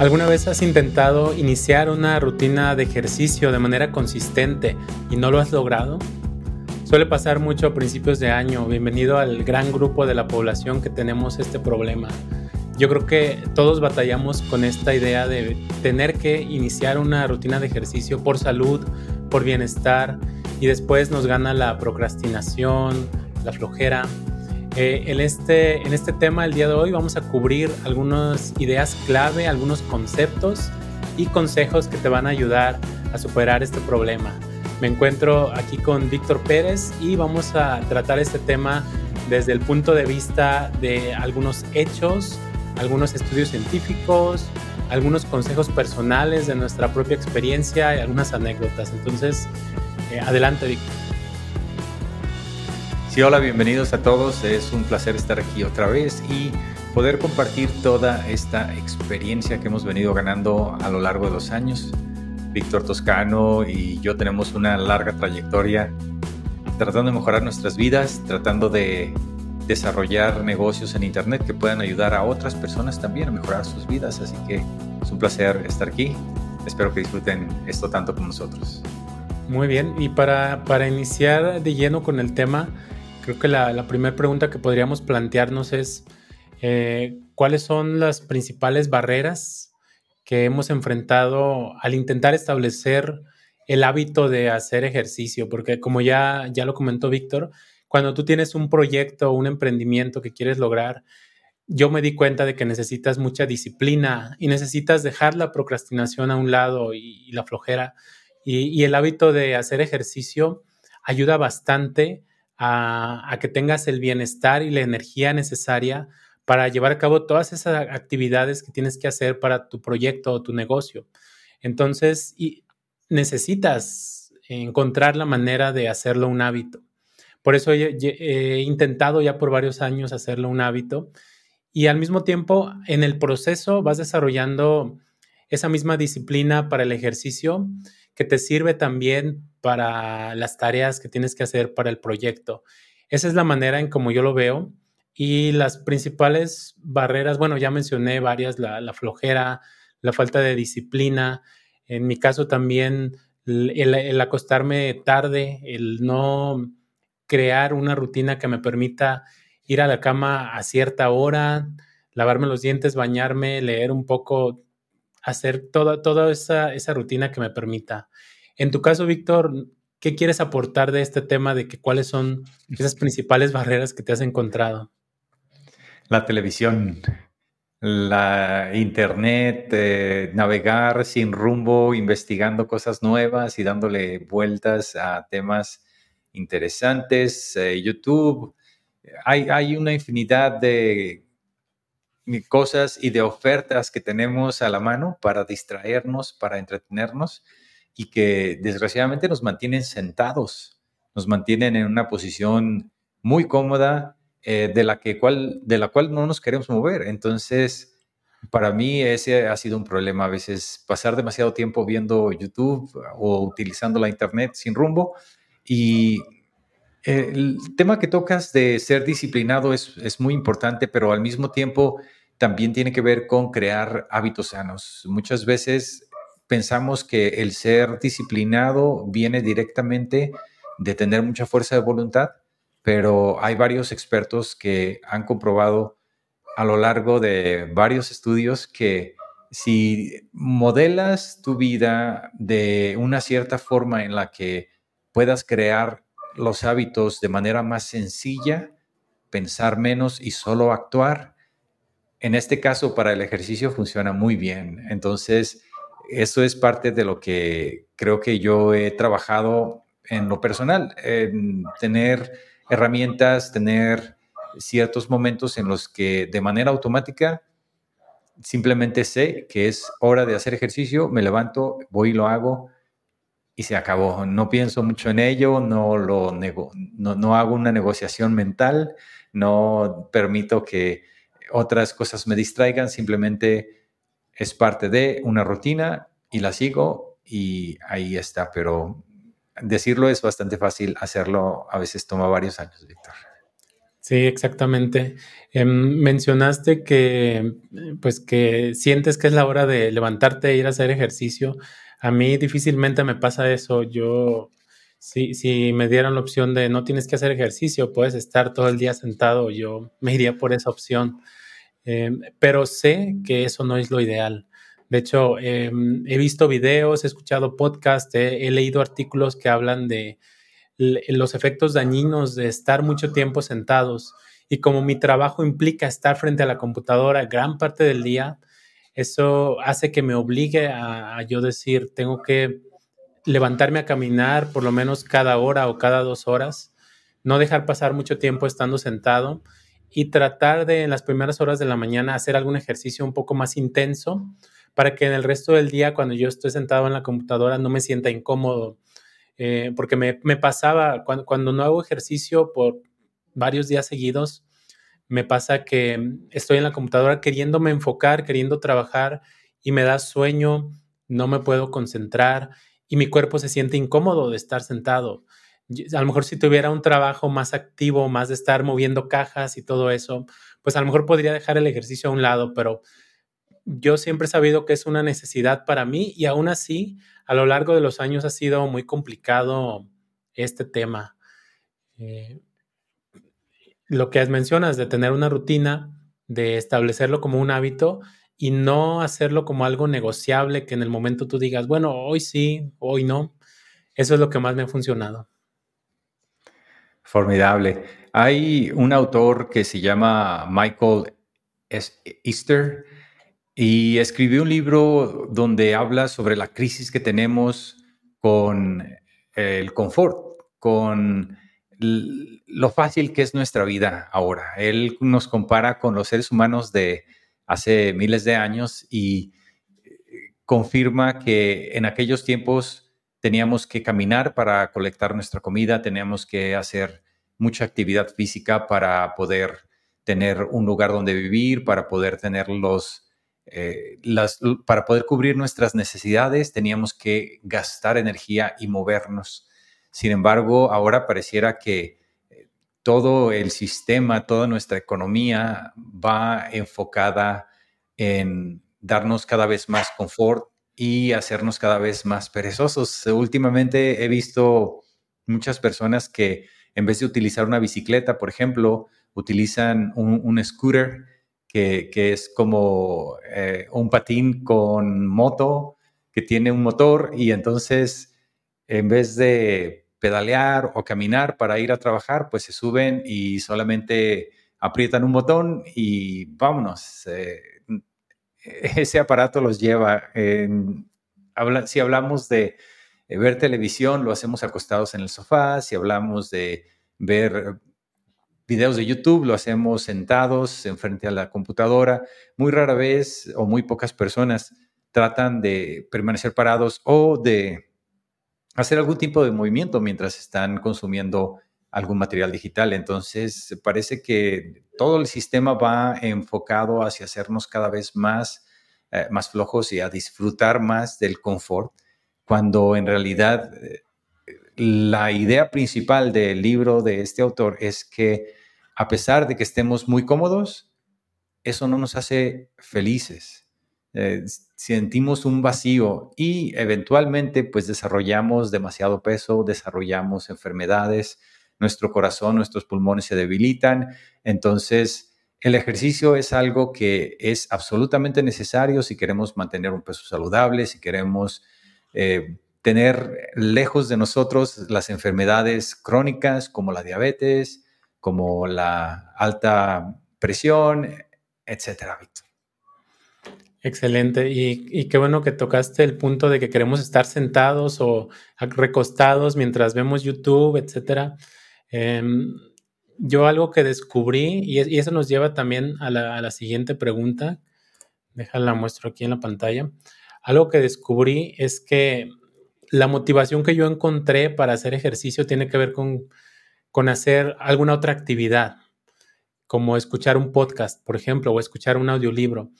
¿Alguna vez has intentado iniciar una rutina de ejercicio de manera consistente y no lo has logrado? Suele pasar mucho a principios de año. Bienvenido al gran grupo de la población que tenemos este problema. Yo creo que todos batallamos con esta idea de tener que iniciar una rutina de ejercicio por salud, por bienestar y después nos gana la procrastinación, la flojera eh, en, este, en este tema el día de hoy vamos a cubrir algunas ideas clave, algunos conceptos y consejos que te van a ayudar a superar este problema. Me encuentro aquí con Víctor Pérez y vamos a tratar este tema desde el punto de vista de algunos hechos, algunos estudios científicos, algunos consejos personales de nuestra propia experiencia y algunas anécdotas. Entonces, eh, adelante Víctor. Sí, hola, bienvenidos a todos. Es un placer estar aquí otra vez y poder compartir toda esta experiencia que hemos venido ganando a lo largo de los años. Víctor Toscano y yo tenemos una larga trayectoria tratando de mejorar nuestras vidas, tratando de desarrollar negocios en Internet que puedan ayudar a otras personas también a mejorar sus vidas. Así que es un placer estar aquí. Espero que disfruten esto tanto como nosotros. Muy bien, y para, para iniciar de lleno con el tema, creo que la, primera pregunta que podríamos plantearnos es, eh, ¿cuáles son las principales barreras que hemos enfrentado al intentar establecer el hábito de hacer ejercicio? Porque como ya, ya lo comentó Víctor, cuando tú tienes un proyecto, un emprendimiento que quieres lograr, yo me di cuenta de que necesitas mucha disciplina y necesitas dejar la procrastinación a un lado y, la flojera. y, el hábito de hacer ejercicio ayuda bastante a, que tengas el bienestar y la energía necesaria para llevar a cabo todas esas actividades que tienes que hacer para tu proyecto o tu negocio. Entonces, necesitas encontrar la manera de hacerlo un hábito. Por eso he, he, intentado ya por varios años hacerlo un hábito y al mismo tiempo en el proceso vas desarrollando esa misma disciplina para el ejercicio que te sirve también para las tareas que tienes que hacer para el proyecto. Esa es la manera en como yo lo veo. Y las principales barreras, bueno, ya mencioné varias, la, flojera, la falta de disciplina. En mi caso también el, acostarme tarde, el no crear una rutina que me permita ir a la cama a cierta hora, lavarme los dientes, bañarme, leer un poco, hacer toda, toda esa, esa rutina que me permita en tu caso, Víctor, ¿qué quieres aportar de este tema de que cuáles son esas principales barreras que te has encontrado? La televisión, la internet, eh, navegar sin rumbo, investigando cosas nuevas y dándole vueltas a temas interesantes, eh, YouTube. Hay, hay una infinidad de cosas y de ofertas que tenemos a la mano para distraernos, para entretenernos y que desgraciadamente nos mantienen sentados, nos mantienen en una posición muy cómoda eh, de, la que cual, de la cual no nos queremos mover. Entonces, para mí ese ha sido un problema a veces, pasar demasiado tiempo viendo YouTube o utilizando la Internet sin rumbo. Y el tema que tocas de ser disciplinado es, es muy importante, pero al mismo tiempo también tiene que ver con crear hábitos sanos. Muchas veces pensamos que el ser disciplinado viene directamente de tener mucha fuerza de voluntad, pero hay varios expertos que han comprobado a lo largo de varios estudios que si modelas tu vida de una cierta forma en la que puedas crear los hábitos de manera más sencilla, pensar menos y solo actuar, en este caso para el ejercicio funciona muy bien. Entonces, eso es parte de lo que creo que yo he trabajado en lo personal, en tener herramientas, tener ciertos momentos en los que de manera automática simplemente sé que es hora de hacer ejercicio, me levanto, voy y lo hago y se acabó. No pienso mucho en ello, no lo nego, no, no hago una negociación mental, no permito que otras cosas me distraigan, simplemente es parte de una rutina y la sigo y ahí está, pero decirlo es bastante fácil, hacerlo a veces toma varios años, Víctor. Sí, exactamente. Em, mencionaste que, pues, que sientes que es la hora de levantarte e ir a hacer ejercicio. A mí difícilmente me pasa eso. Yo, si, si me dieran la opción de no tienes que hacer ejercicio, puedes estar todo el día sentado, yo me iría por esa opción. Em, pero sé que eso no es lo ideal. De hecho, em, he visto videos, he escuchado podcasts, he leído artículos que hablan de los efectos dañinos de estar mucho tiempo sentados. Y como mi trabajo implica estar frente a la computadora gran parte del día, eso hace que me obligue a, yo decir, tengo que levantarme a caminar por lo menos cada hora o cada dos horas, no dejar pasar mucho tiempo estando sentado y tratar de en las primeras horas de la mañana hacer algún ejercicio un poco más intenso para que en el resto del día, cuando yo estoy sentado en la computadora, no me sienta incómodo eh, porque me, pasaba, cuando, no hago ejercicio por varios días seguidos, me pasa que estoy en la computadora queriéndome enfocar, queriendo trabajar y me da sueño, no me puedo concentrar y mi cuerpo se siente incómodo de estar sentado. A lo mejor si tuviera un trabajo más activo, más de estar moviendo cajas y todo eso, pues a lo mejor podría dejar el ejercicio a un lado, pero yo siempre he sabido que es una necesidad para mí y aún así a lo largo de los años ha sido muy complicado este tema. Eh, lo que mencionas de tener una rutina, de establecerlo como un hábito y no hacerlo como algo negociable que en el momento tú digas, bueno, hoy sí, hoy no. Eso es lo que más me ha funcionado. Formidable. Hay un autor que se llama Michael Easter y escribí un libro donde habla sobre la crisis que tenemos con el confort, con lo fácil que es nuestra vida ahora. Él nos compara con los seres humanos de hace miles de años y eh, confirma que en aquellos tiempos teníamos que caminar para colectar nuestra comida, teníamos que hacer mucha actividad física para poder tener un lugar donde vivir, para poder tener los eh, las, para poder cubrir nuestras necesidades teníamos que gastar energía y movernos. Sin embargo, ahora pareciera que eh, todo el sistema, toda nuestra economía va enfocada en darnos cada vez más confort y hacernos cada vez más perezosos. Últimamente he visto muchas personas que en vez de utilizar una bicicleta, por ejemplo, utilizan un, scooter que, es como eh, un patín con moto que tiene un motor y entonces en vez de pedalear o caminar para ir a trabajar, pues se suben y solamente aprietan un botón y vámonos. Eh, ese aparato los lleva. si hablamos de ver televisión, lo hacemos acostados en el sofá. Si hablamos de ver videos de YouTube lo hacemos sentados enfrente a la computadora. Muy rara vez o muy pocas personas tratan de permanecer parados o de hacer algún tipo de movimiento mientras están consumiendo algún material digital. Entonces, parece que todo el sistema va enfocado hacia hacernos cada vez más, eh, más flojos y a disfrutar más del confort, cuando en realidad eh, la idea principal del libro de este autor es que a pesar de que estemos muy cómodos, eso no nos hace felices. Eh, sentimos un vacío y eventualmente pues desarrollamos demasiado peso, desarrollamos enfermedades, nuestro corazón, nuestros pulmones se debilitan. Entonces, el ejercicio es algo que es absolutamente necesario si queremos mantener un peso saludable, si queremos eh, tener lejos de nosotros las enfermedades crónicas como la diabetes, como la alta presión, etcétera, Víctor. Excelente. Y, qué bueno que tocaste el punto de que queremos estar sentados o recostados mientras vemos YouTube, etcétera. Em, yo algo que descubrí, y, eso nos lleva también a la, siguiente pregunta, déjala muestro aquí en la pantalla. Algo que descubrí es que la motivación que yo encontré para hacer ejercicio tiene que ver con con hacer alguna otra actividad, como escuchar un podcast, por ejemplo, o escuchar un audiolibro.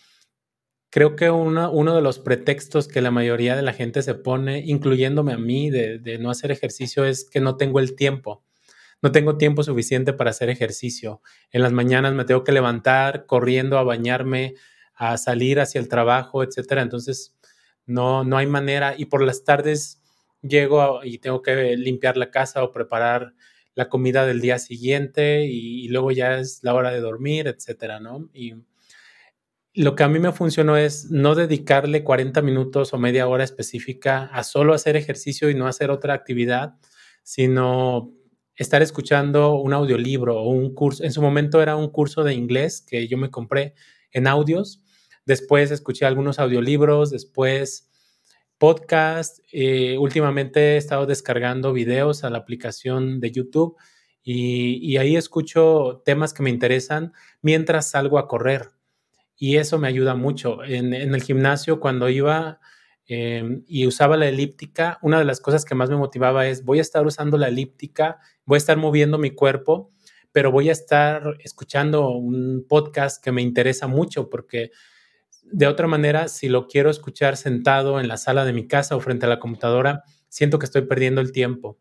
Creo que uno de los pretextos que la mayoría de la gente se pone, incluyéndome a mí, de, no hacer ejercicio, es que no tengo el tiempo. No tengo tiempo suficiente para hacer ejercicio. En las mañanas me tengo que levantar corriendo a bañarme, a salir hacia el trabajo, etcétera. Entonces, no, no hay manera. Y por las tardes llego y tengo que limpiar la casa o preparar la comida del día siguiente y, luego ya es la hora de dormir, etcétera, ¿no? Y lo que a mí me funcionó es no dedicarle 40 minutos o media hora específica a solo hacer ejercicio y no hacer otra actividad, sino estar escuchando un audiolibro o un curso. En su momento era un curso de inglés que yo me compré en audios. Después escuché algunos audiolibros, después podcast. Eh, últimamente he estado descargando videos a la aplicación de YouTube y, ahí escucho temas que me interesan mientras salgo a correr. Y eso me ayuda mucho. En, el gimnasio, cuando iba em, y usaba la elíptica, una de las cosas que más me motivaba es, voy a estar usando la elíptica, voy a estar moviendo mi cuerpo, pero voy a estar escuchando un podcast que me interesa mucho porque de otra manera, si lo quiero escuchar sentado en la sala de mi casa o frente a la computadora, siento que estoy perdiendo el tiempo.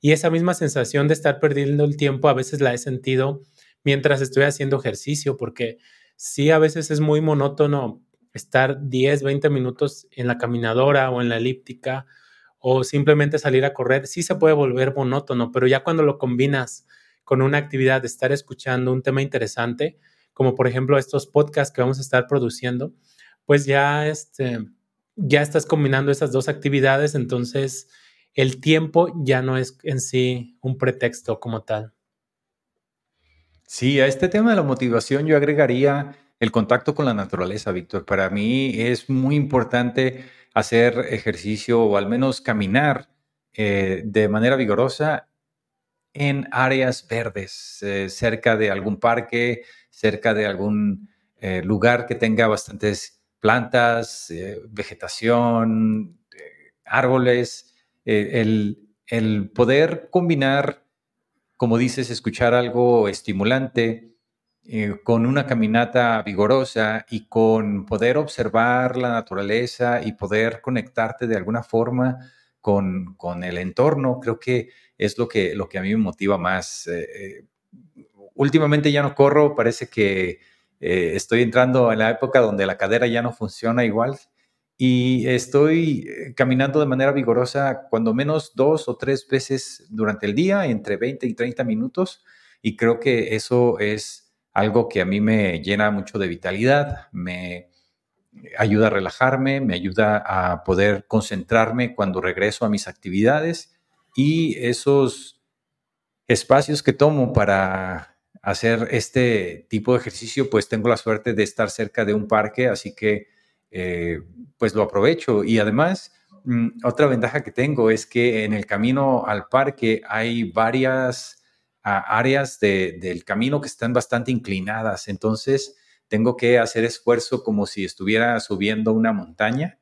Y esa misma sensación de estar perdiendo el tiempo a veces la he sentido mientras estoy haciendo ejercicio, porque sí, a veces es muy monótono estar 10, 20 minutos en la caminadora o en la elíptica o simplemente salir a correr, sí se puede volver monótono, pero ya cuando lo combinas con una actividad de estar escuchando un tema interesante, como por ejemplo estos podcasts que vamos a estar produciendo, pues ya, este, ya estás combinando esas dos actividades, entonces el tiempo ya no es en sí un pretexto como tal. Sí, a este tema de la motivación yo agregaría el contacto con la naturaleza, Víctor. Para mí es muy importante hacer ejercicio o al menos caminar eh, de manera vigorosa en áreas verdes, eh, cerca de algún parque, cerca de algún eh, lugar que tenga bastantes plantas, vegetación, árboles, el, poder combinar, como dices, escuchar algo estimulante con una caminata vigorosa y con poder observar la naturaleza y poder conectarte de alguna forma con, el entorno, creo que es lo que, lo que a mí me motiva más. últimamente ya no corro, parece que eh, estoy entrando en la época donde la cadera ya no funciona igual y estoy eh, caminando de manera vigorosa cuando menos dos o tres veces durante el día, entre 20 y 30 minutos. Y creo que eso es algo que a mí me llena mucho de vitalidad, me ayuda a relajarme, me ayuda a poder concentrarme cuando regreso a mis actividades y esos espacios que tomo para hacer este tipo de ejercicio, pues tengo la suerte de estar cerca de un parque, así que eh, pues lo aprovecho. Y además, mm, otra ventaja que tengo es que en el camino al parque hay varias áreas del camino que están bastante inclinadas, entonces tengo que hacer esfuerzo como si estuviera subiendo una montaña.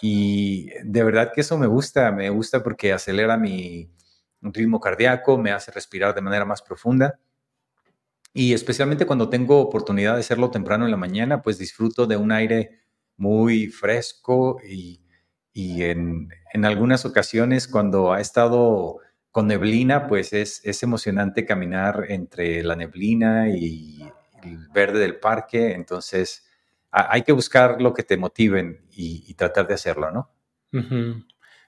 Y de verdad que eso me gusta, me gusta porque acelera mi ritmo cardíaco, me hace respirar de manera más profunda y especialmente cuando tengo oportunidad de hacerlo temprano en la mañana, pues disfruto de un aire muy fresco y, en, algunas ocasiones cuando ha estado con neblina, pues es, es emocionante caminar entre la neblina y el verde del parque. Entonces, hay que buscar lo que te motiven y, tratar de hacerlo, ¿no?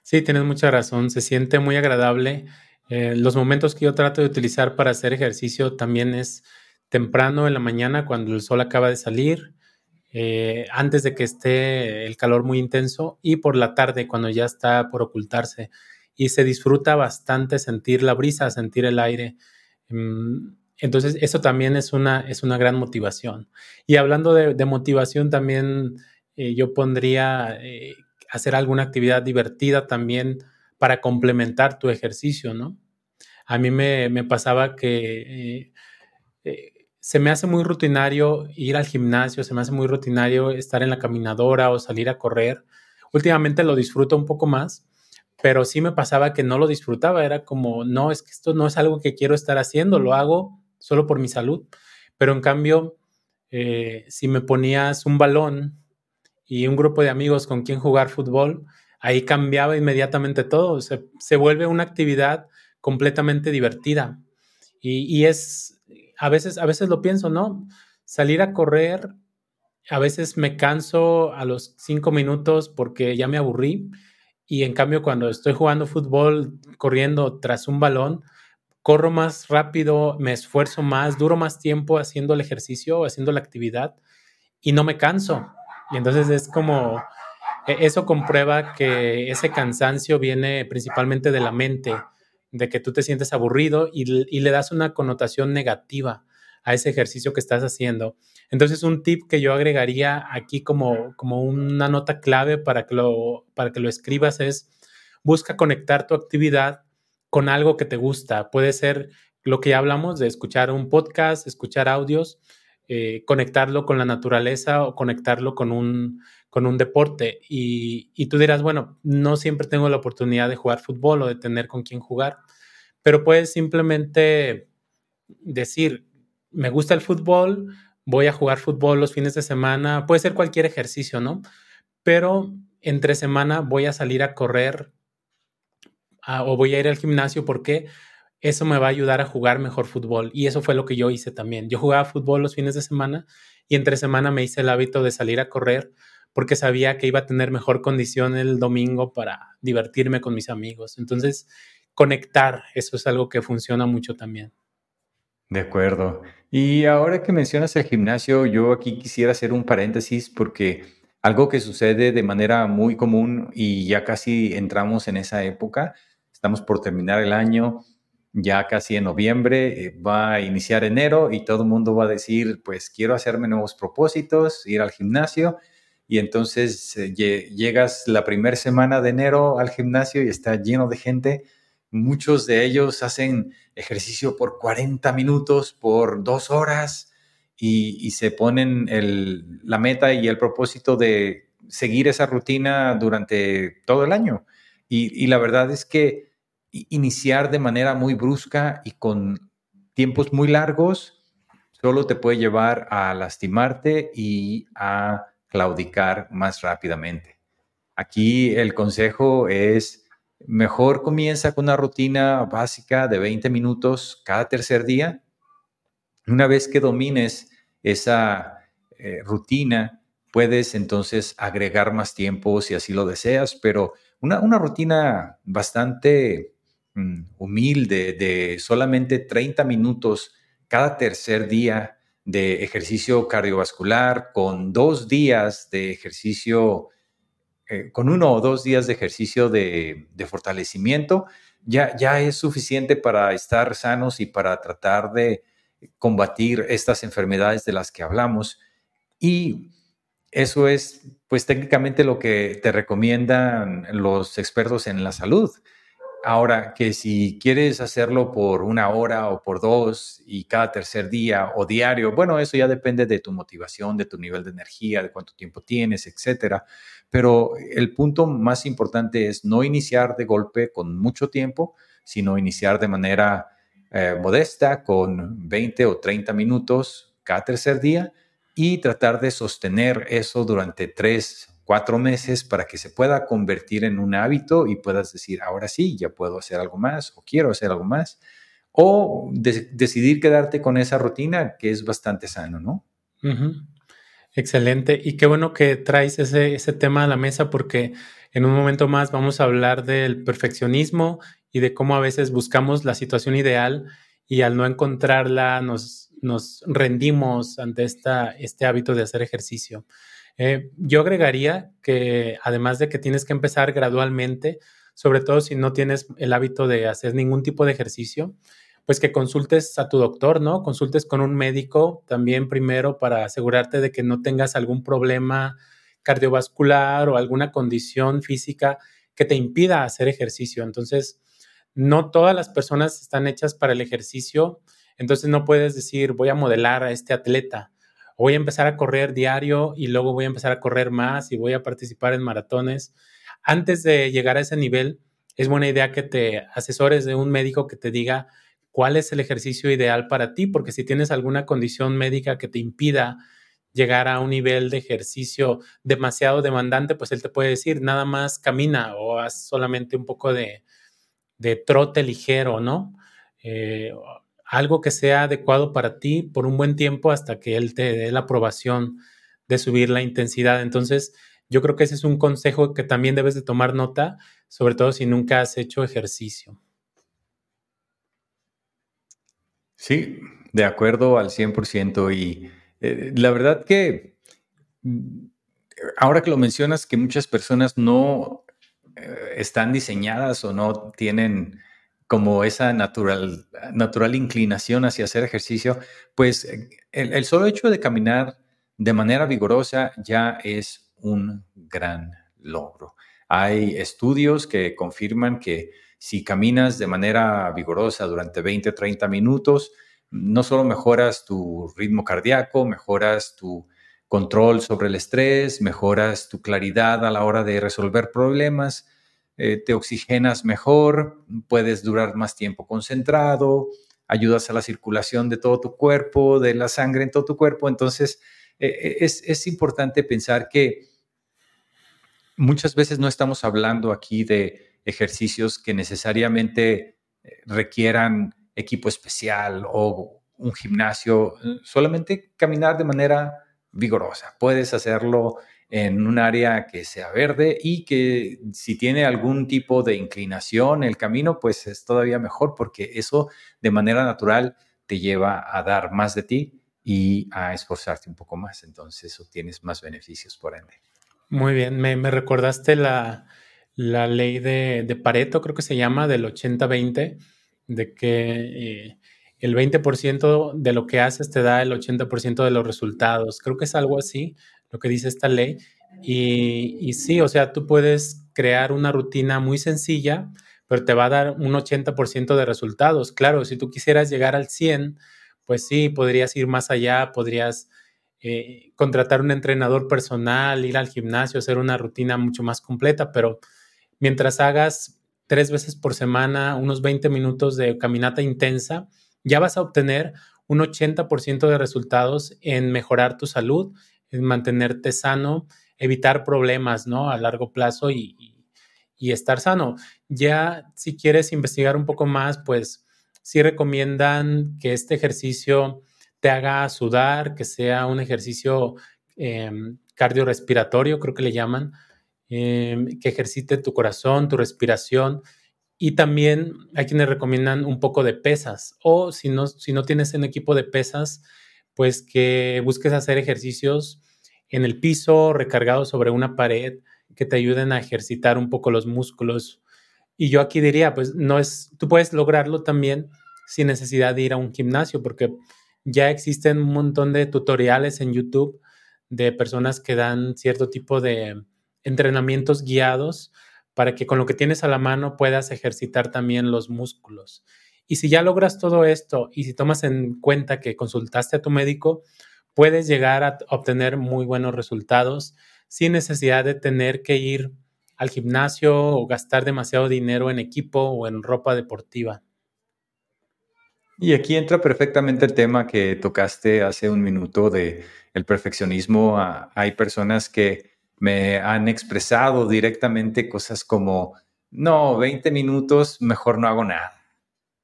Sí, tienes mucha razón. Se siente muy agradable. Eh, los momentos que yo trato de utilizar para hacer ejercicio también es temprano en la mañana cuando el sol acaba de salir, eh, antes de que esté el calor muy intenso y por la tarde cuando ya está por ocultarse. Y se disfruta bastante sentir la brisa, sentir el aire. Mm, entonces, eso también es una, es una gran motivación. Y hablando de, motivación, también eh, yo pondría eh, hacer alguna actividad divertida también para complementar tu ejercicio, ¿no? A mí me, me pasaba que se me hace muy rutinario ir al gimnasio, se me hace muy rutinario estar en la caminadora o salir a correr. Últimamente lo disfruto un poco más, pero sí me pasaba que no lo disfrutaba, era como, no, es que esto no es algo que quiero estar haciendo, lo hago solo por mi salud. Pero en cambio, eh, si me ponías un balón y un grupo de amigos con quien jugar fútbol, ahí cambiaba inmediatamente todo, se, se vuelve una actividad completamente divertida Y, es, a veces, a veces lo pienso, ¿no? Salir a correr, a veces me canso a los cinco minutos porque ya me aburrí. Y en cambio, cuando estoy jugando fútbol, corriendo tras un balón, corro más rápido, me esfuerzo más, duro más tiempo haciendo el ejercicio, haciendo la actividad y no me canso. Y entonces es como, e, eso comprueba que ese cansancio viene principalmente de la mente, de que tú te sientes aburrido y, le das una connotación negativa a ese ejercicio que estás haciendo. Entonces, un tip que yo agregaría aquí como, como una nota clave para que, lo, para que lo escribas es, busca conectar tu actividad con algo que te gusta. Puede ser lo que ya hablamos de escuchar un podcast, escuchar audios, eh, conectarlo con la naturaleza o conectarlo con un, con un deporte. Y, y, tú dirás, bueno, no siempre tengo la oportunidad de jugar fútbol o de tener con quién jugar, pero puedes simplemente decir, me gusta el fútbol, voy a jugar fútbol los fines de semana, puede ser cualquier ejercicio, ¿no? Pero entre semana voy a salir a correr o voy a ir al gimnasio porque eso me va a ayudar a jugar mejor fútbol. Y eso fue lo que yo hice también. Yo jugaba fútbol los fines de semana y entre semana me hice el hábito de salir a correr porque sabía que iba a tener mejor condición el domingo para divertirme con mis amigos. Entonces, conectar, eso es algo que funciona mucho también. De acuerdo. Y ahora que mencionas el gimnasio, yo aquí quisiera hacer un paréntesis porque algo que sucede de manera muy común y ya casi entramos en esa época, estamos por terminar el año, ya casi en noviembre, eh, va a iniciar enero y todo el mundo va a decir, pues quiero hacerme nuevos propósitos, ir al gimnasio. Y entonces eh, llegas la primera semana de enero al gimnasio y está lleno de gente. Muchos de ellos hacen ejercicio por 40 minutos, por dos horas y, se ponen la meta y el propósito de seguir esa rutina durante todo el año. y la verdad es que iniciar de manera muy brusca y con tiempos muy largos solo te puede llevar a lastimarte y a claudicar más rápidamente. Aquí el consejo es, mejor comienza con una rutina básica de 20 minutos cada tercer día. Una vez que domines esa eh, rutina, puedes entonces agregar más tiempo si así lo deseas, pero una, rutina bastante Mm, humilde de solamente 30 minutos cada tercer día de ejercicio cardiovascular con dos días de ejercicio, eh, con uno o dos días de ejercicio de, fortalecimiento, ya, ya es suficiente para estar sanos y para tratar de combatir estas enfermedades de las que hablamos. Y eso es, pues técnicamente lo que te recomiendan los expertos en la salud. Ahora, que si quieres hacerlo por una hora o por dos y cada tercer día o diario, bueno, eso ya depende de tu motivación, de tu nivel de energía, de cuánto tiempo tienes, etcétera. Pero el punto más importante es no iniciar de golpe con mucho tiempo, sino iniciar de manera eh, modesta con 20 o 30 minutos cada tercer día y tratar de sostener eso durante tres cuatro meses para que se pueda convertir en un hábito y puedas decir, ahora sí, ya puedo hacer algo más o quiero hacer algo más. O decidir quedarte con esa rutina que es bastante sano, ¿no? Excelente. Y qué bueno que traes ese, ese tema a la mesa porque en un momento más vamos a hablar del perfeccionismo y de cómo a veces buscamos la situación ideal y al no encontrarla nos, nos rendimos ante esta, este hábito de hacer ejercicio. Eh, yo agregaría que además de que tienes que empezar gradualmente, sobre todo si no tienes el hábito de hacer ningún tipo de ejercicio, pues que consultes a tu doctor, ¿no? Consultes con un médico también primero para asegurarte de que no tengas algún problema cardiovascular o alguna condición física que te impida hacer ejercicio. Entonces, no todas las personas están hechas para el ejercicio, entonces no puedes decir voy a modelar a este atleta voy a empezar a correr diario y luego voy a empezar a correr más y voy a participar en maratones. Antes de llegar a ese nivel, es buena idea que te asesores de un médico que te diga cuál es el ejercicio ideal para ti, porque si tienes alguna condición médica que te impida llegar a un nivel de ejercicio demasiado demandante, pues él te puede decir, nada más camina o haz solamente un poco de, trote ligero, ¿no? Eh, algo que sea adecuado para ti por un buen tiempo hasta que él te dé la aprobación de subir la intensidad. Entonces, yo creo que ese es un consejo que también debes de tomar nota, sobre todo si nunca has hecho ejercicio. Sí, de acuerdo al 100%. Y eh, la verdad que mm, ahora que lo mencionas, que muchas personas no eh, están diseñadas o no tienen como esa natural, inclinación hacia hacer ejercicio, pues el, el solo hecho de caminar de manera vigorosa ya es un gran logro. Hay estudios que confirman que si caminas de manera vigorosa durante 20, 30 minutos, no solo mejoras tu ritmo cardíaco, mejoras tu control sobre el estrés, mejoras tu claridad a la hora de resolver problemas, eh, te oxigenas mejor, puedes durar más tiempo concentrado, ayudas a la circulación de todo tu cuerpo, de la sangre en todo tu cuerpo. Entonces, eh, es, es importante pensar que muchas veces no estamos hablando aquí de ejercicios que necesariamente eh, requieran equipo especial o un gimnasio, solamente caminar de manera vigorosa. Puedes hacerlo en un área que sea verde y que si tiene algún tipo de inclinación el camino, pues es todavía mejor porque eso de manera natural te lleva a dar más de ti y a esforzarte un poco más. Entonces obtienes más beneficios por ende. Muy bien, me, recordaste la, ley de, Pareto, creo que se llama, del 80-20, de que eh, el 20% de lo que haces te da el 80% de los resultados. Creo que es algo así lo que dice esta ley. Y, y, sí, o sea, tú puedes crear una rutina muy sencilla, pero te va a dar un 80% de resultados. Claro, si tú quisieras llegar al 100, pues sí, podrías ir más allá, podrías eh, contratar un entrenador personal, ir al gimnasio, hacer una rutina mucho más completa, pero mientras hagas tres veces por semana unos 20 minutos de caminata intensa, ya vas a obtener un 80% de resultados en mejorar tu salud, en mantenerte sano, evitar problemas, ¿no? A largo plazo y, y estar sano. Ya si quieres investigar un poco más, pues sí recomiendan que este ejercicio te haga sudar, que sea un ejercicio em, cardiorrespiratorio, creo que le llaman, em, que ejercite tu corazón, tu respiración. Y también hay quienes recomiendan un poco de pesas o si no, si no tienes un equipo de pesas, pues que busques hacer ejercicios en el piso, recargados sobre una pared, que te ayuden a ejercitar un poco los músculos. Y yo aquí diría, pues no es, tú puedes lograrlo también sin necesidad de ir a un gimnasio, porque ya existen un montón de tutoriales en YouTube de personas que dan cierto tipo de entrenamientos guiados para que con lo que tienes a la mano puedas ejercitar también los músculos. Y si ya logras todo esto y si tomas en cuenta que consultaste a tu médico, puedes llegar a obtener muy buenos resultados sin necesidad de tener que ir al gimnasio o gastar demasiado dinero en equipo o en ropa deportiva. Y aquí entra perfectamente el tema que tocaste hace un minuto de el perfeccionismo. Ah, hay personas que me han expresado directamente cosas como, no, 20 minutos, mejor no hago nada.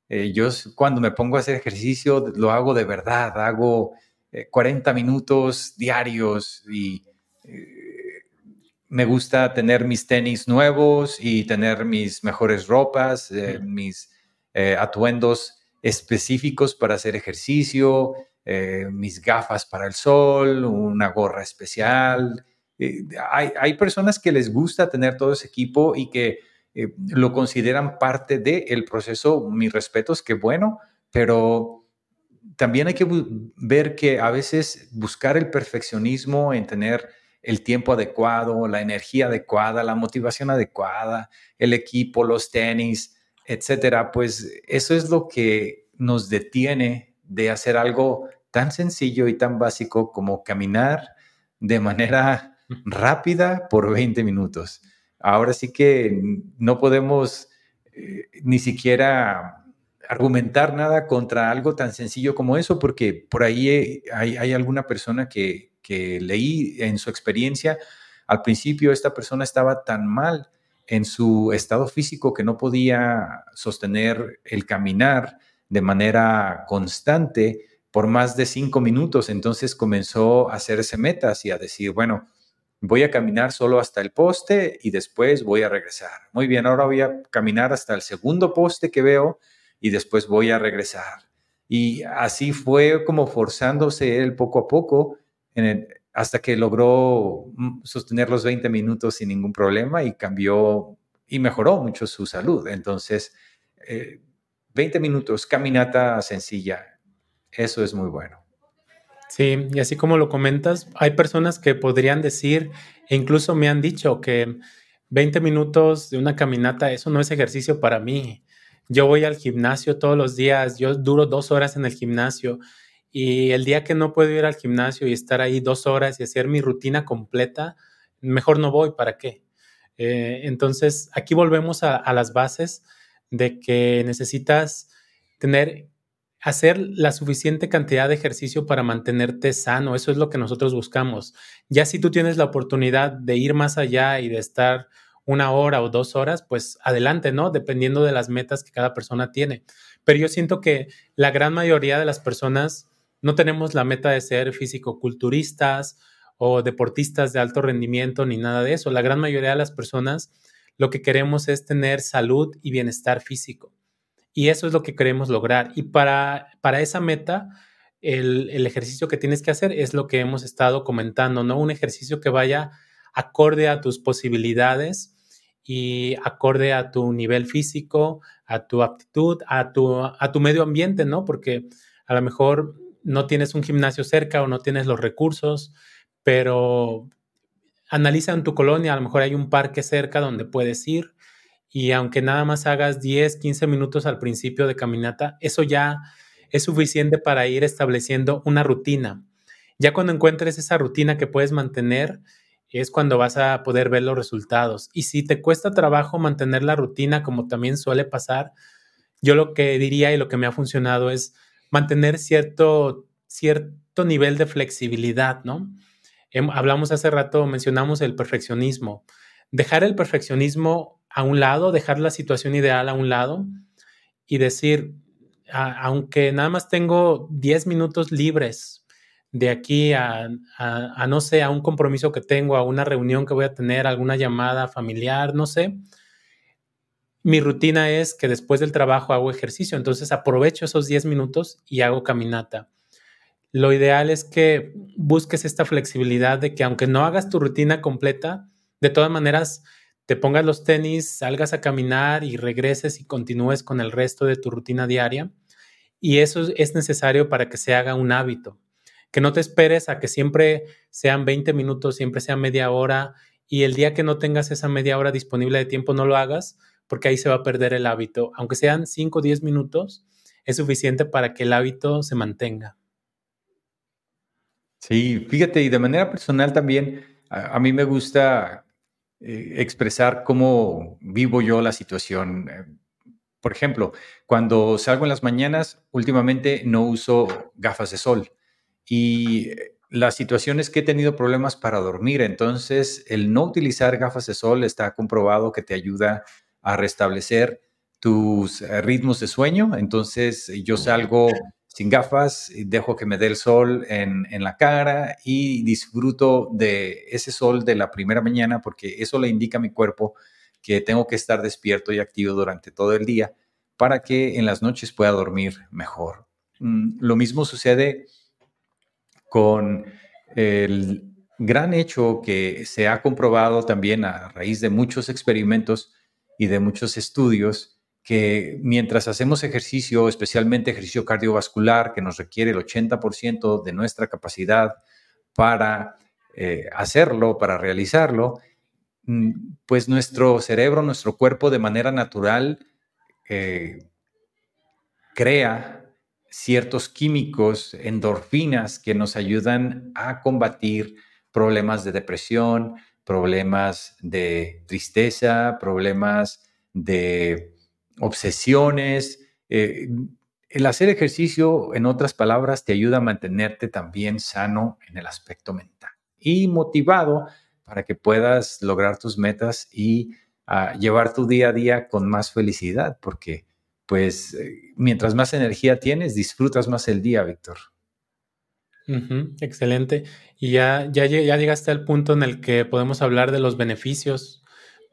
Eh, yo cuando me pongo a hacer ejercicio lo hago de verdad, hago 40 eh, minutos diarios y eh, me gusta tener mis tenis nuevos y tener mis mejores ropas, mis atuendos específicos para hacer ejercicio, eh, mis gafas para el sol, una gorra especial. Eh, hay, personas que les gusta tener todo ese equipo y que eh, lo consideran parte del proceso. Mis respetos, qué bueno, pero también hay que ver que a veces buscar el perfeccionismo en tener el tiempo adecuado, la energía adecuada, la motivación adecuada, el equipo, los tenis, etcétera, pues eso es lo que nos detiene de hacer algo tan sencillo y tan básico como caminar de manera rápida por 20 minutos. Ahora sí que no podemos eh, ni siquiera argumentar nada contra algo tan sencillo como eso, porque por ahí eh, hay, alguna persona que, que leí en su experiencia, al principio esta persona estaba tan mal en su estado físico que no podía sostener el caminar de manera constante por más de cinco minutos. Entonces comenzó a hacerse metas y a decir, bueno, voy a caminar solo hasta el poste y después voy a regresar. Muy bien, ahora voy a caminar hasta el segundo poste que veo y después voy a regresar. Y así fue como forzándose él poco a poco hasta que logró mm, sostener los 20 minutos sin ningún problema y cambió y mejoró mucho su salud. Entonces, 20 eh, minutos, caminata sencilla, eso es muy bueno. Sí, y así como lo comentas, hay personas que podrían decir, e incluso me han dicho que 20 minutos de una caminata, eso no es ejercicio para mí. Yo voy al gimnasio todos los días, yo duro dos horas en el gimnasio y el día que no puedo ir al gimnasio y estar ahí dos horas y hacer mi rutina completa, mejor no voy, ¿para qué? Eh, entonces, aquí volvemos a, a las bases de que necesitas tener hacer la suficiente cantidad de ejercicio para mantenerte sano. Eso es lo que nosotros buscamos. Ya si tú tienes la oportunidad de ir más allá y de estar una hora o dos horas, pues adelante, ¿no? Dependiendo de las metas que cada persona tiene. Pero yo siento que la gran mayoría de las personas no tenemos la meta de ser físico-culturistas o deportistas de alto rendimiento ni nada de eso. La gran mayoría de las personas lo que queremos es tener salud y bienestar físico. Y eso es lo que queremos lograr. Y para, para esa meta, el, el, ejercicio que tienes que hacer es lo que hemos estado comentando, ¿no? Un ejercicio que vaya acorde a tus posibilidades y acorde a tu nivel físico, a tu aptitud, a tu, a tu medio ambiente, ¿no? Porque a lo mejor no tienes un gimnasio cerca o no tienes los recursos, pero analiza en tu colonia, a lo mejor hay un parque cerca donde puedes ir y aunque nada más hagas 10, 15 minutos al principio de caminata, eso ya es suficiente para ir estableciendo una rutina. Ya cuando encuentres esa rutina que puedes mantener, es cuando vas a poder ver los resultados. Y si te cuesta trabajo mantener la rutina, como también suele pasar, yo lo que diría y lo que me ha funcionado es mantener cierto, cierto nivel de flexibilidad, ¿no? Hablamos hace rato, mencionamos el perfeccionismo. Dejar el perfeccionismo a un lado, dejar la situación ideal a un lado y decir, aunque nada más tengo 10 minutos libres de aquí a, no sé, a un compromiso que tengo, a una reunión que voy a tener, alguna llamada familiar, no sé, mi rutina es que después del trabajo hago ejercicio, entonces aprovecho esos 10 minutos y hago caminata. Lo ideal es que busques esta flexibilidad de que aunque no hagas tu rutina completa, de todas maneras te pongas los tenis, salgas a caminar y regreses y continúes con el resto de tu rutina diaria. Y eso es necesario para que se haga un hábito. Que no te esperes a que siempre sean 20 minutos, siempre sea media hora y el día que no tengas esa media hora disponible de tiempo no lo hagas porque ahí se va a perder el hábito. Aunque sean 5 o 10 minutos, es suficiente para que el hábito se mantenga. Sí, fíjate, y de manera personal también, a, a mí me gusta eh, expresar cómo vivo yo la situación. Eh, por ejemplo, cuando salgo en las mañanas, últimamente no uso gafas de sol y la situación es que he tenido problemas para dormir, entonces el no utilizar gafas de sol está comprobado que te ayuda a restablecer tus eh, ritmos de sueño, entonces yo salgo sin gafas, dejo que me dé el sol en, la cara y disfruto de ese sol de la primera mañana porque eso le indica a mi cuerpo que tengo que estar despierto y activo durante todo el día para que en las noches pueda dormir mejor. Mm, lo mismo sucede con el gran hecho que se ha comprobado también a raíz de muchos experimentos y de muchos estudios que mientras hacemos ejercicio, especialmente ejercicio cardiovascular, que nos requiere el 80% de nuestra capacidad para eh, hacerlo, para realizarlo, mm, pues nuestro cerebro, nuestro cuerpo de manera natural eh, crea ciertos químicos, endorfinas, que nos ayudan a combatir problemas de depresión, problemas de tristeza, problemas de obsesiones. Eh, el hacer ejercicio, en otras palabras, te ayuda a mantenerte también sano en el aspecto mental y motivado para que puedas lograr tus metas y ah, llevar tu día a día con más felicidad, porque pues eh, mientras más energía tienes, disfrutas más el día, Víctor. excelente. Y ya, ya, ya llegaste al punto en el que podemos hablar de los beneficios.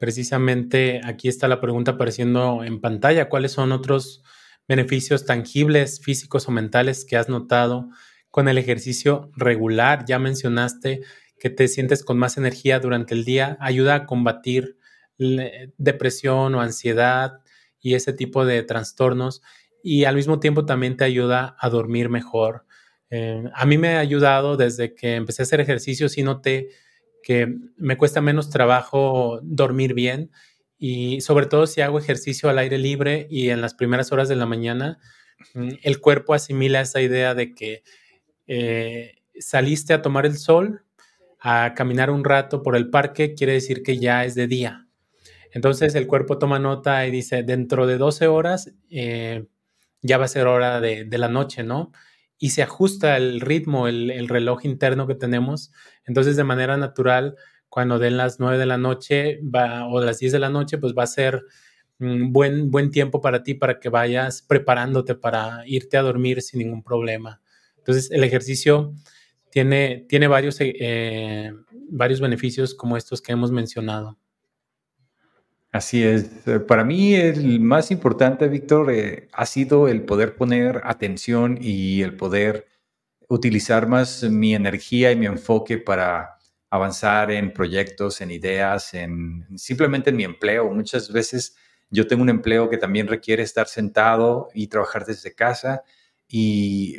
Precisamente aquí está la pregunta apareciendo en pantalla. ¿Cuáles son otros beneficios tangibles, físicos o mentales que has notado con el ejercicio regular? Ya mencionaste que te sientes con más energía durante el día, ayuda a combatir depresión o ansiedad y ese tipo de trastornos y al mismo tiempo también te ayuda a dormir mejor. Eh, a mí me ha ayudado desde que empecé a hacer ejercicio, sí noté que me cuesta menos trabajo dormir bien y sobre todo si hago ejercicio al aire libre y en las primeras horas de la mañana, el cuerpo asimila esa idea de que eh, saliste a tomar el sol, a caminar un rato por el parque, quiere decir que ya es de día. Entonces el cuerpo toma nota y dice, dentro de 12 horas eh, ya va a ser hora de, la noche, ¿no? Y se ajusta el ritmo, el, reloj interno que tenemos. Entonces de manera natural, cuando den las 9 de la noche va, o las 10 de la noche, pues va a ser un buen, buen tiempo para ti para que vayas preparándote para irte a dormir sin ningún problema. Entonces el ejercicio tiene, tiene varios, eh, varios beneficios como estos que hemos mencionado. Así es. Eh, para mí el más importante, Víctor, eh, ha sido el poder poner atención y el poder utilizar más mi energía y mi enfoque para avanzar en proyectos, en ideas, en simplemente en mi empleo. Muchas veces yo tengo un empleo que también requiere estar sentado y trabajar desde casa y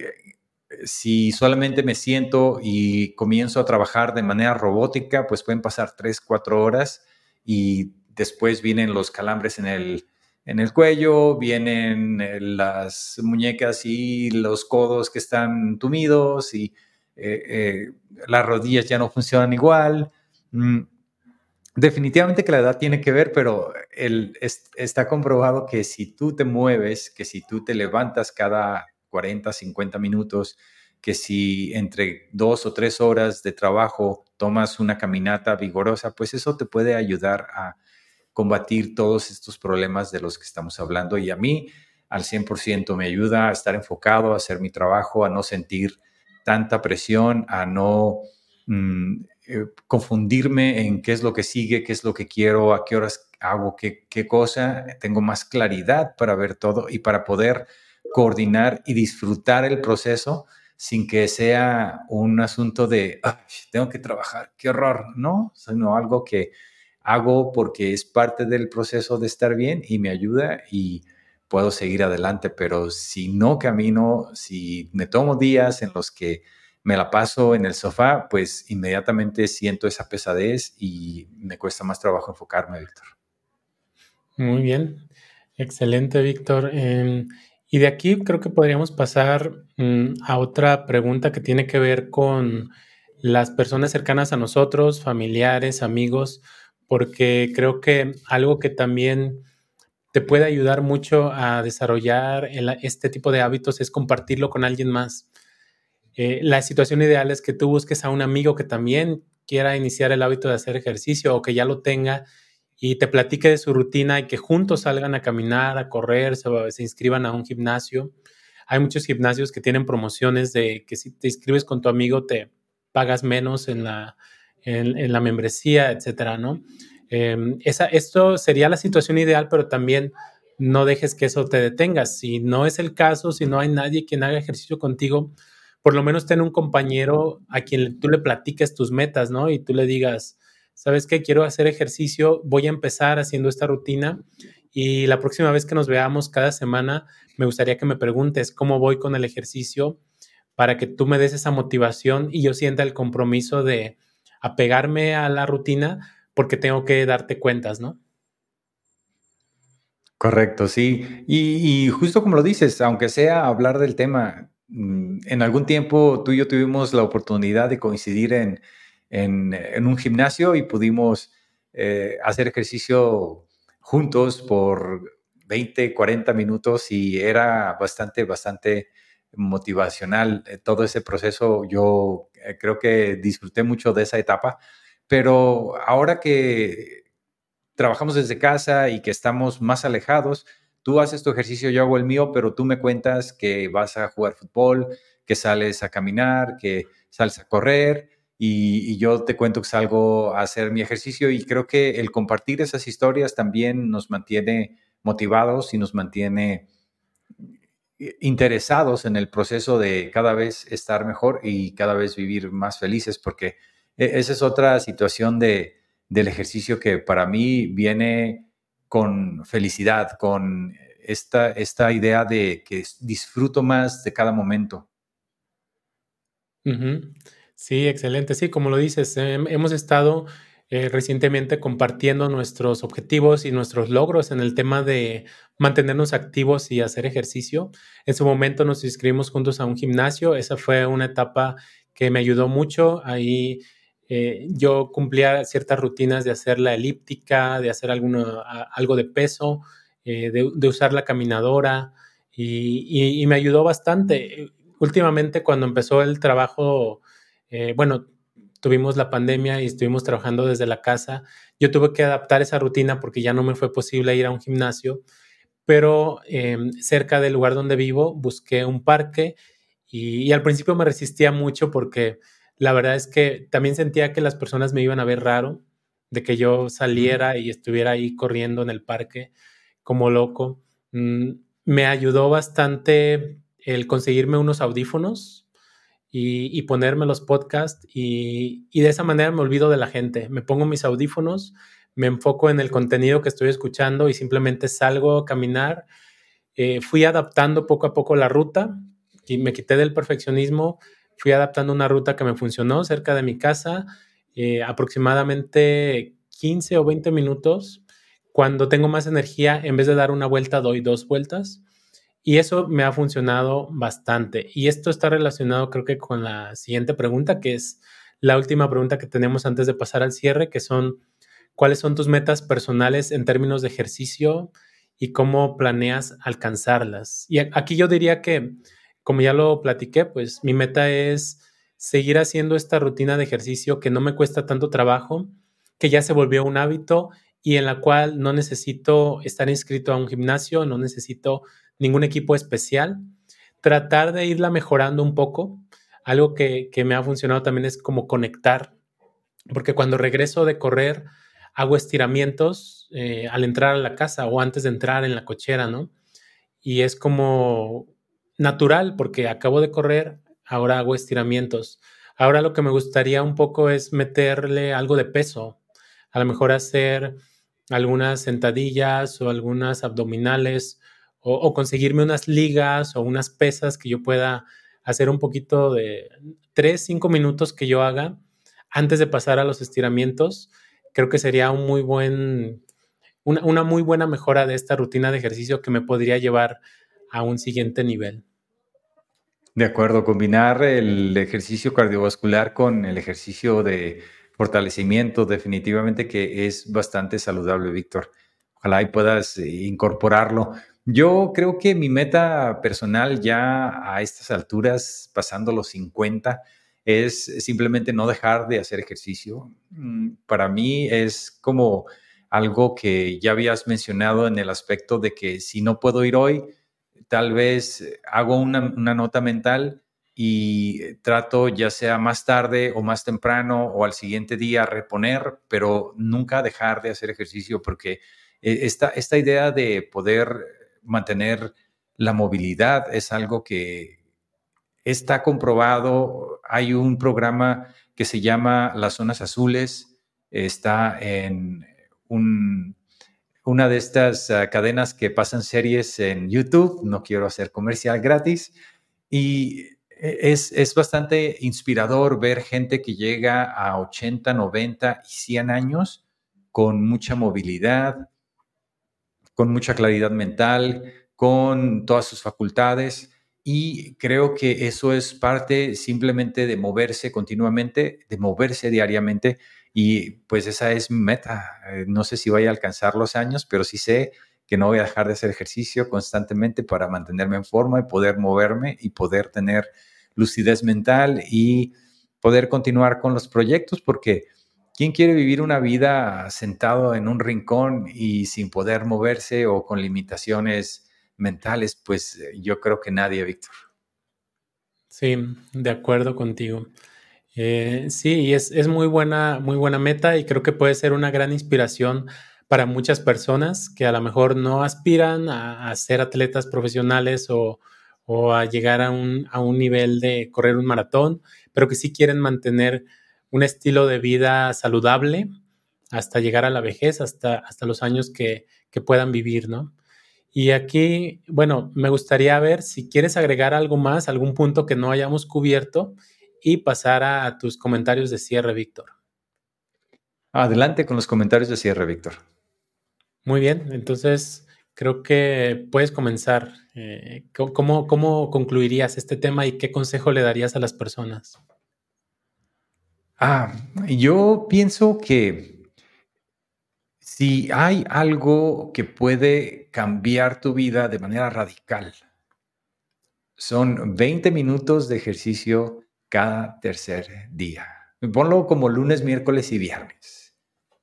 si solamente me siento y comienzo a trabajar de manera robótica, pues pueden pasar tres, cuatro horas y después vienen los calambres en el, en el cuello, vienen eh, las muñecas y los codos que están tumidos y eh, eh, las rodillas ya no funcionan igual. Mm, definitivamente que la edad tiene que ver, pero el, está comprobado que si tú te mueves, que si tú te levantas cada 40, 50 minutos, que si entre dos o tres horas de trabajo tomas una caminata vigorosa, pues eso te puede ayudar a combatir todos estos problemas de los que estamos hablando. Y a mí al 100% me ayuda a estar enfocado, a hacer mi trabajo, a no sentir tanta presión, a no mm, eh, confundirme en qué es lo que sigue, qué es lo que quiero, a qué horas hago qué, qué cosa. Tengo más claridad para ver todo y para poder coordinar y disfrutar el proceso sin que sea un asunto de, tengo que trabajar, qué horror, ¿no? Sino algo que hago porque es parte del proceso de estar bien y me ayuda y puedo seguir adelante, pero si no camino, si me tomo días en los que me la paso en el sofá, pues inmediatamente siento esa pesadez y me cuesta más trabajo enfocarme, Víctor. Muy bien, excelente, Víctor. Em, y de aquí creo que podríamos pasar mm, a otra pregunta que tiene que ver con las personas cercanas a nosotros, familiares, amigos, porque creo que algo que también te puede ayudar mucho a desarrollar este tipo de hábitos es compartirlo con alguien más. Eh, la situación ideal es que tú busques a un amigo que también quiera iniciar el hábito de hacer ejercicio o que ya lo tenga y te platique de su rutina y que juntos salgan a caminar, a correr, se, se, inscriban a un gimnasio. Hay muchos gimnasios que tienen promociones de que si te inscribes con tu amigo te pagas menos en la, en, la membresía, etcétera, ¿no? Em, esa, esto sería la situación ideal, pero también no dejes que eso te detenga. Si no es el caso, si no hay nadie quien haga ejercicio contigo, por lo menos ten un compañero a quien tú le platiques tus metas, ¿no? Y tú le digas, ¿sabes qué? Quiero hacer ejercicio, voy a empezar haciendo esta rutina y la próxima vez que nos veamos cada semana, me gustaría que me preguntes cómo voy con el ejercicio para que tú me des esa motivación y yo sienta el compromiso de apegarme a la rutina porque tengo que darte cuentas, ¿no? Correcto, sí. Y, justo como lo dices, aunque sea hablar del tema, mm, en algún tiempo tú y yo tuvimos la oportunidad de coincidir en, en, un gimnasio y pudimos eh, hacer ejercicio juntos por 20, 40 minutos y era bastante, bastante motivacional eh, todo ese proceso. Yo eh, creo que disfruté mucho de esa etapa, pero ahora que trabajamos desde casa y que estamos más alejados, tú haces tu ejercicio, yo hago el mío, pero tú me cuentas que vas a jugar fútbol, que sales a caminar, que sales a correr y, yo te cuento que salgo a hacer mi ejercicio y creo que el compartir esas historias también nos mantiene motivados y nos mantiene interesados en el proceso de cada vez estar mejor y cada vez vivir más felices, porque e, esa es otra situación de, del ejercicio que para mí viene con felicidad, con esta, esta idea de que disfruto más de cada momento. Sí, excelente. Sí, como lo dices, em, hemos estado eh, recientemente compartiendo nuestros objetivos y nuestros logros en el tema de mantenernos activos y hacer ejercicio. En su momento nos inscribimos juntos a un gimnasio. Esa fue una etapa que me ayudó mucho. Ahí eh, yo cumplía ciertas rutinas de hacer la elíptica, de hacer algo de peso, eh, de, usar la caminadora y me ayudó bastante. Últimamente cuando empezó el trabajo bueno, tuvimos la pandemia y estuvimos trabajando desde la casa. Yo tuve que adaptar esa rutina porque ya no me fue posible ir a un gimnasio, pero em, cerca del lugar donde vivo busqué un parque y, al principio me resistía mucho porque la verdad es que también sentía que las personas me iban a ver raro de que yo saliera y estuviera ahí corriendo en el parque como loco. Mm, me ayudó bastante el conseguirme unos audífonos y, ponerme los podcasts y, de esa manera me olvido de la gente. Me pongo mis audífonos, me enfoco en el contenido que estoy escuchando y simplemente salgo a caminar. Eh, fui adaptando poco a poco la ruta y me quité del perfeccionismo. Fui adaptando una ruta que me funcionó cerca de mi casa, eh, aproximadamente 15 o 20 minutos. Cuando tengo más energía, en vez de dar una vuelta, doy dos vueltas y eso me ha funcionado bastante. Y esto está relacionado creo que con la siguiente pregunta, que es la última pregunta que tenemos antes de pasar al cierre, que son, ¿cuáles son tus metas personales en términos de ejercicio y cómo planeas alcanzarlas? Y aquí yo diría que, como ya lo platiqué, pues mi meta es seguir haciendo esta rutina de ejercicio que no me cuesta tanto trabajo, que ya se volvió un hábito y en la cual no necesito estar inscrito a un gimnasio, no necesito ningún equipo especial, tratar de irla mejorando un poco. Algo que, me ha funcionado también es como conectar, porque cuando regreso de correr hago estiramientos eh, al entrar a la casa o antes de entrar en la cochera, ¿no? Y es como natural porque acabo de correr, ahora hago estiramientos. Ahora lo que me gustaría un poco es meterle algo de peso, a lo mejor hacer algunas sentadillas o algunas abdominales o, conseguirme unas ligas o unas pesas que yo pueda hacer un poquito de 3, 5 minutos que yo haga antes de pasar a los estiramientos, creo que sería un muy buen, una, una, muy buena mejora de esta rutina de ejercicio que me podría llevar a un siguiente nivel. De acuerdo, combinar el ejercicio cardiovascular con el ejercicio de fortalecimiento definitivamente que es bastante saludable, Víctor. Ojalá y puedas eh, incorporarlo. Yo creo que mi meta personal ya a estas alturas, pasando los 50, es simplemente no dejar de hacer ejercicio. Mm, para mí es como algo que ya habías mencionado en el aspecto de que si no puedo ir hoy, tal vez hago una, nota mental y trato ya sea más tarde o más temprano o al siguiente día reponer, pero nunca dejar de hacer ejercicio porque eh, esta, esta idea de poder mantener la movilidad es algo que está comprobado. Hay un programa que se llama Las Zonas Azules, está en una de estas ah, cadenas que pasan series en YouTube, no quiero hacer comercial gratis, y e, es, es, bastante inspirador ver gente que llega a 80, 90 y 100 años con mucha movilidad, con mucha claridad mental, con todas sus facultades. Y creo que eso es parte simplemente de moverse continuamente, de moverse diariamente. Y pues esa es mi meta. Eh, no sé si voy a alcanzar los años, pero sí sé que no voy a dejar de hacer ejercicio constantemente para mantenerme en forma y poder moverme y poder tener lucidez mental y poder continuar con los proyectos, porque ¿Quién quiere vivir una vida sentado en un rincón y sin poder moverse o con limitaciones mentales? Pues eh, yo creo que nadie, Víctor. Sí, de acuerdo contigo. Eh, sí, es, es muy buena, muy buena meta y creo que puede ser una gran inspiración para muchas personas que a lo mejor no aspiran a, ser atletas profesionales o, a llegar a un, a un, nivel de correr un maratón, pero que sí quieren mantener un estilo de vida saludable hasta llegar a la vejez, hasta, hasta los años que, puedan vivir, ¿no? Y aquí, bueno, me gustaría ver si quieres agregar algo más, algún punto que no hayamos cubierto y pasar a, tus comentarios de cierre, Víctor. Adelante con los comentarios de cierre, Víctor. Muy bien, entonces creo que puedes comenzar. Eh, ¿cómo, ¿Cómo concluirías este tema y qué consejo le darías a las personas? Ah, yo pienso que si hay algo que puede cambiar tu vida de manera radical, son 20 minutos de ejercicio cada tercer día. Ponlo como lunes, miércoles y viernes.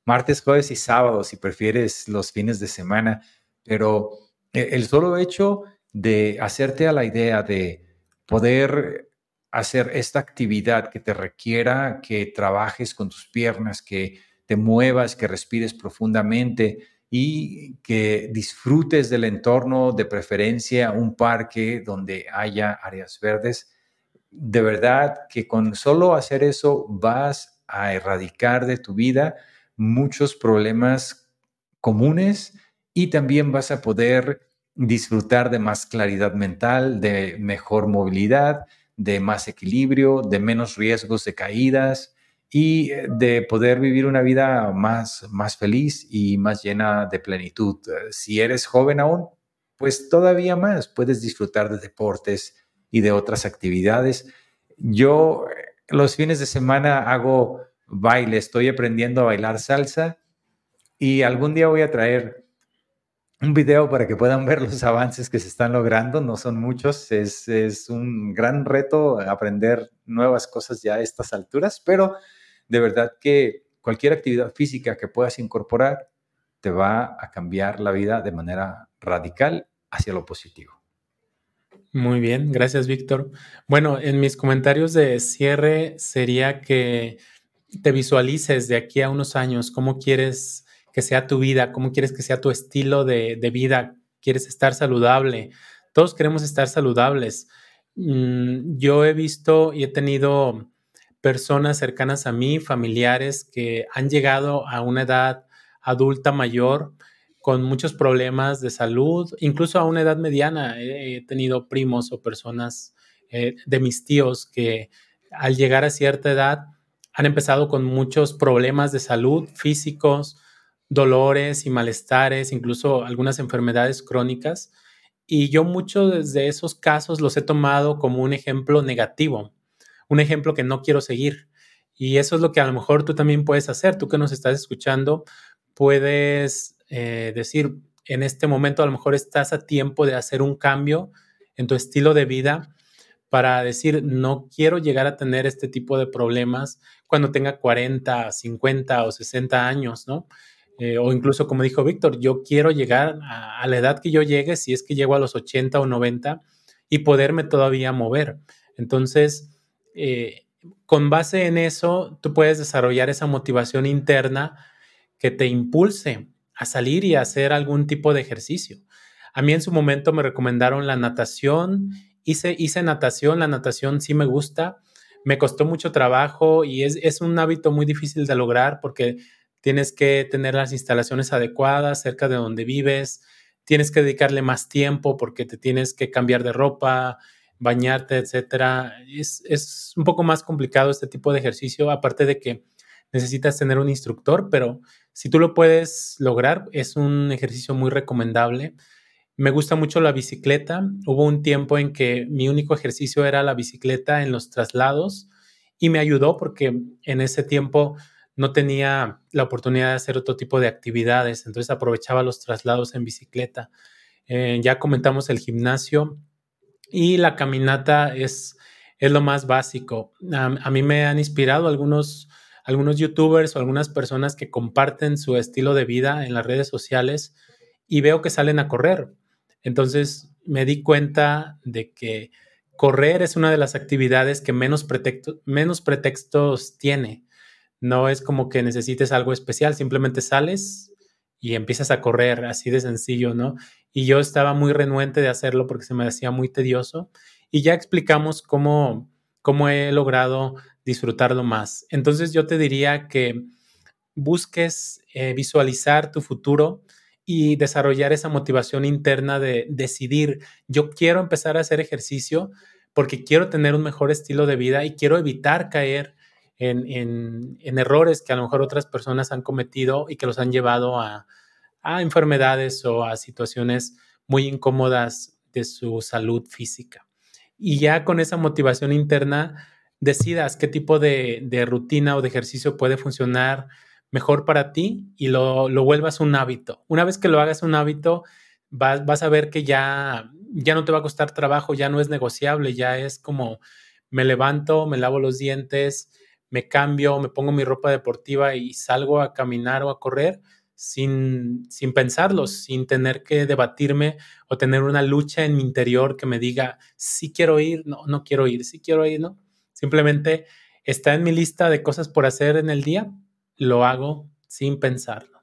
Martes, jueves y sábado, si prefieres los fines de semana. Pero eh, el solo hecho de hacerte a la idea de poder hacer esta actividad que te requiera que trabajes con tus piernas, que te muevas, que respires profundamente y que disfrutes del entorno, de preferencia un parque donde haya áreas verdes. De verdad que con solo hacer eso vas a erradicar de tu vida muchos problemas comunes y también vas a poder disfrutar de más claridad mental, de mejor movilidad, de más equilibrio, de menos riesgos de caídas y eh, de poder vivir una vida más, más feliz y más llena de plenitud. Si eres joven aún, pues todavía más puedes disfrutar de deportes y de otras actividades. Yo eh, los fines de semana hago baile, estoy aprendiendo a bailar salsa y algún día voy a traer un video para que puedan ver los avances que se están logrando. No son muchos, es, es, un gran reto aprender nuevas cosas ya a estas alturas, pero de verdad que cualquier actividad física que puedas incorporar te va a cambiar la vida de manera radical hacia lo positivo. Muy bien, gracias Víctor. Bueno, en mis comentarios de cierre sería que te visualices de aquí a unos años cómo quieres que sea tu vida, cómo quieres que sea tu estilo de, vida, quieres estar saludable. Todos queremos estar saludables. Mm, yo he visto y he tenido personas cercanas a mí, familiares, que han llegado a una edad adulta mayor con muchos problemas de salud, incluso a una edad mediana. He tenido primos o personas eh, de mis tíos que al llegar a cierta edad han empezado con muchos problemas de salud físicos, dolores y malestares, incluso algunas enfermedades crónicas. Y yo muchos de esos casos los he tomado como un ejemplo negativo, un ejemplo que no quiero seguir. Y eso es lo que a lo mejor tú también puedes hacer. Tú que nos estás escuchando, puedes eh, decir, en este momento a lo mejor estás a tiempo de hacer un cambio en tu estilo de vida para decir, no quiero llegar a tener este tipo de problemas cuando tenga 40, 50 o 60 años, ¿no? Eh, o incluso como dijo Víctor, yo quiero llegar a, la edad que yo llegue, si es que llego a los 80 o 90, y poderme todavía mover. Entonces, eh, con base en eso, tú puedes desarrollar esa motivación interna que te impulse a salir y hacer algún tipo de ejercicio. A mí en su momento me recomendaron la natación, hice, hice natación, la natación sí me gusta, me costó mucho trabajo y es, es un hábito muy difícil de lograr porque tienes que tener las instalaciones adecuadas cerca de donde vives, tienes que dedicarle más tiempo porque te tienes que cambiar de ropa, bañarte, etcétera. Es, un poco más complicado este tipo de ejercicio, aparte de que necesitas tener un instructor, pero si tú lo puedes lograr, es un ejercicio muy recomendable. Me gusta mucho la bicicleta. Hubo un tiempo en que mi único ejercicio era la bicicleta en los traslados y me ayudó porque en ese tiempo no tenía la oportunidad de hacer otro tipo de actividades, entonces aprovechaba los traslados en bicicleta. Eh, ya comentamos el gimnasio y la caminata es, es lo más básico. A, mí me han inspirado algunos, algunos youtubers o algunas personas que comparten su estilo de vida en las redes sociales y veo que salen a correr. Entonces me di cuenta de que correr es una de las actividades que menos, menos pretextos tiene. No es como que necesites algo especial, simplemente sales y empiezas a correr, así de sencillo, ¿no? Y yo estaba muy renuente de hacerlo porque se me hacía muy tedioso y ya explicamos cómo, cómo he logrado disfrutarlo más. Entonces yo te diría que busques eh, visualizar tu futuro y desarrollar esa motivación interna de decidir, yo quiero empezar a hacer ejercicio porque quiero tener un mejor estilo de vida y quiero evitar caer en, errores que a lo mejor otras personas han cometido y que los han llevado a, a enfermedades o a situaciones muy incómodas de su salud física. Y ya con esa motivación interna, decidas qué tipo de, rutina o de ejercicio puede funcionar mejor para ti y lo, lo, vuelvas un hábito. Una vez que lo hagas un hábito, vas, vas, a ver que ya, ya no te va a costar trabajo, ya no es negociable, ya es como me levanto, me lavo los dientes, me cambio, me pongo mi ropa deportiva y salgo a caminar o a correr sin, sin pensarlo, sin tener que debatirme o tener una lucha en mi interior que me diga, si quiero ir, no, no quiero ir, si quiero ir, no. Simplemente está en mi lista de cosas por hacer en el día, lo hago sin pensarlo.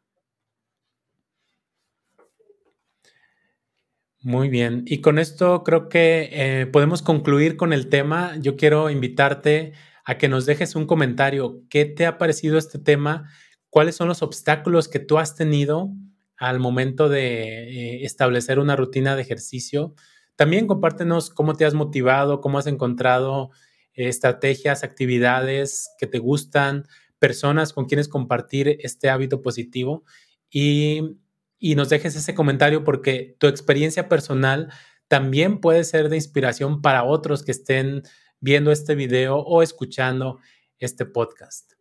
Muy bien, y con esto creo que eh, podemos concluir con el tema. Yo quiero invitarte a que nos dejes un comentario. ¿Qué te ha parecido este tema? ¿Cuáles son los obstáculos que tú has tenido al momento de eh, establecer una rutina de ejercicio? También compártenos cómo te has motivado, cómo has encontrado estrategias, actividades que te gustan, personas con quienes compartir este hábito positivo y, y nos dejes ese comentario porque tu experiencia personal también puede ser de inspiración para otros que estén viendo este video o escuchando este podcast.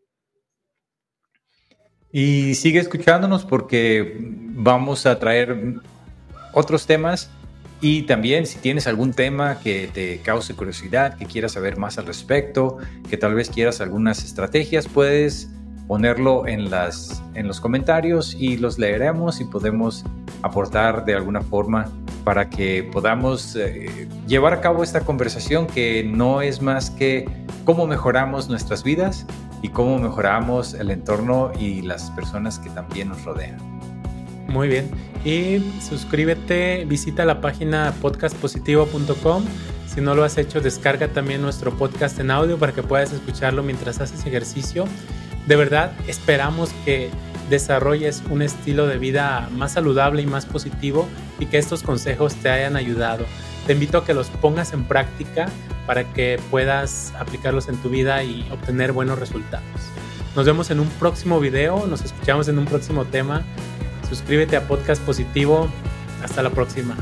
Y sigue escuchándonos porque vamos a traer otros temas y también si tienes algún tema que te cause curiosidad, que quieras saber más al respecto, que tal vez quieras algunas estrategias, puedes ponerlo en, las, en los comentarios y los leeremos y podemos aportar de alguna forma para que podamos eh, llevar a cabo esta conversación que no es más que cómo mejoramos nuestras vidas y cómo mejoramos el entorno y las personas que también nos rodean. Muy bien. Y suscríbete, visita la página podcastpositivo.com. Si no lo has hecho, descarga también nuestro podcast en audio para que puedas escucharlo mientras haces ejercicio. De verdad, esperamos que desarrolles un estilo de vida más saludable y más positivo y que estos consejos te hayan ayudado. Te invito a que los pongas en práctica para que puedas aplicarlos en tu vida y obtener buenos resultados. Nos vemos en un próximo video, nos escuchamos en un próximo tema. Suscríbete a Podcast Positivo. Hasta la próxima.